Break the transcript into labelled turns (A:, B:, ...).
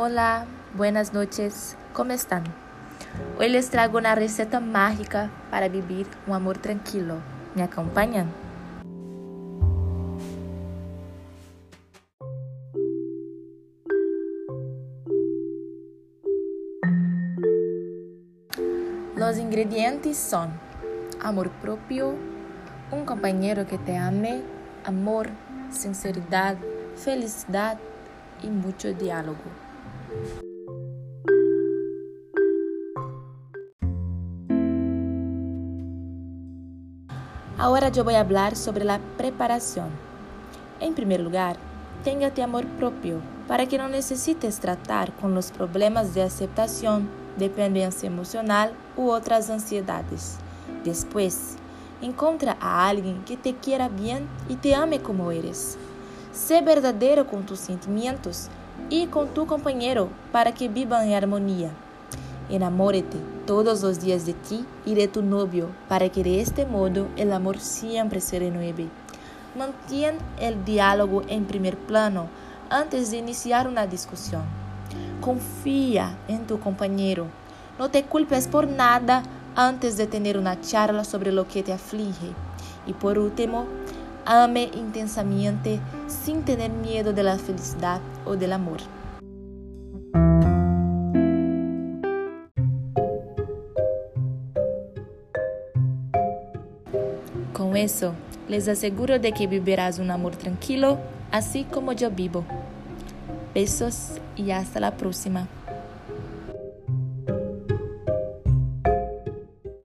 A: Hola, buenas noches, ¿cómo están? Hoy les traigo una receta mágica para vivir un amor tranquilo. ¿Me acompañan? Los ingredientes son amor propio, un compañero que te ame, amor, sinceridad, felicidad y mucho diálogo. Ahora yo voy a hablar sobre la preparación. En primer lugar, téngate amor propio para que no necesites tratar con los problemas de aceptación, dependencia emocional u otras ansiedades. Después, encontra a alguien que te quiera bien y te ame como eres. Sé verdadero con tus sentimientos y con tu compañero para que vivan en armonía. Enamórate todos los días de ti y de tu novio para que de este modo el amor siempre se renueve. Mantén el diálogo en primer plano antes de iniciar una discusión. Confía en tu compañero. No te culpes por nada antes de tener una charla sobre lo que te aflige. Y por último, ame intensamente sin tener miedo de la felicidad o del amor. Con eso, les aseguro de que vivirás un amor tranquilo, así como yo vivo. Besos y hasta la próxima.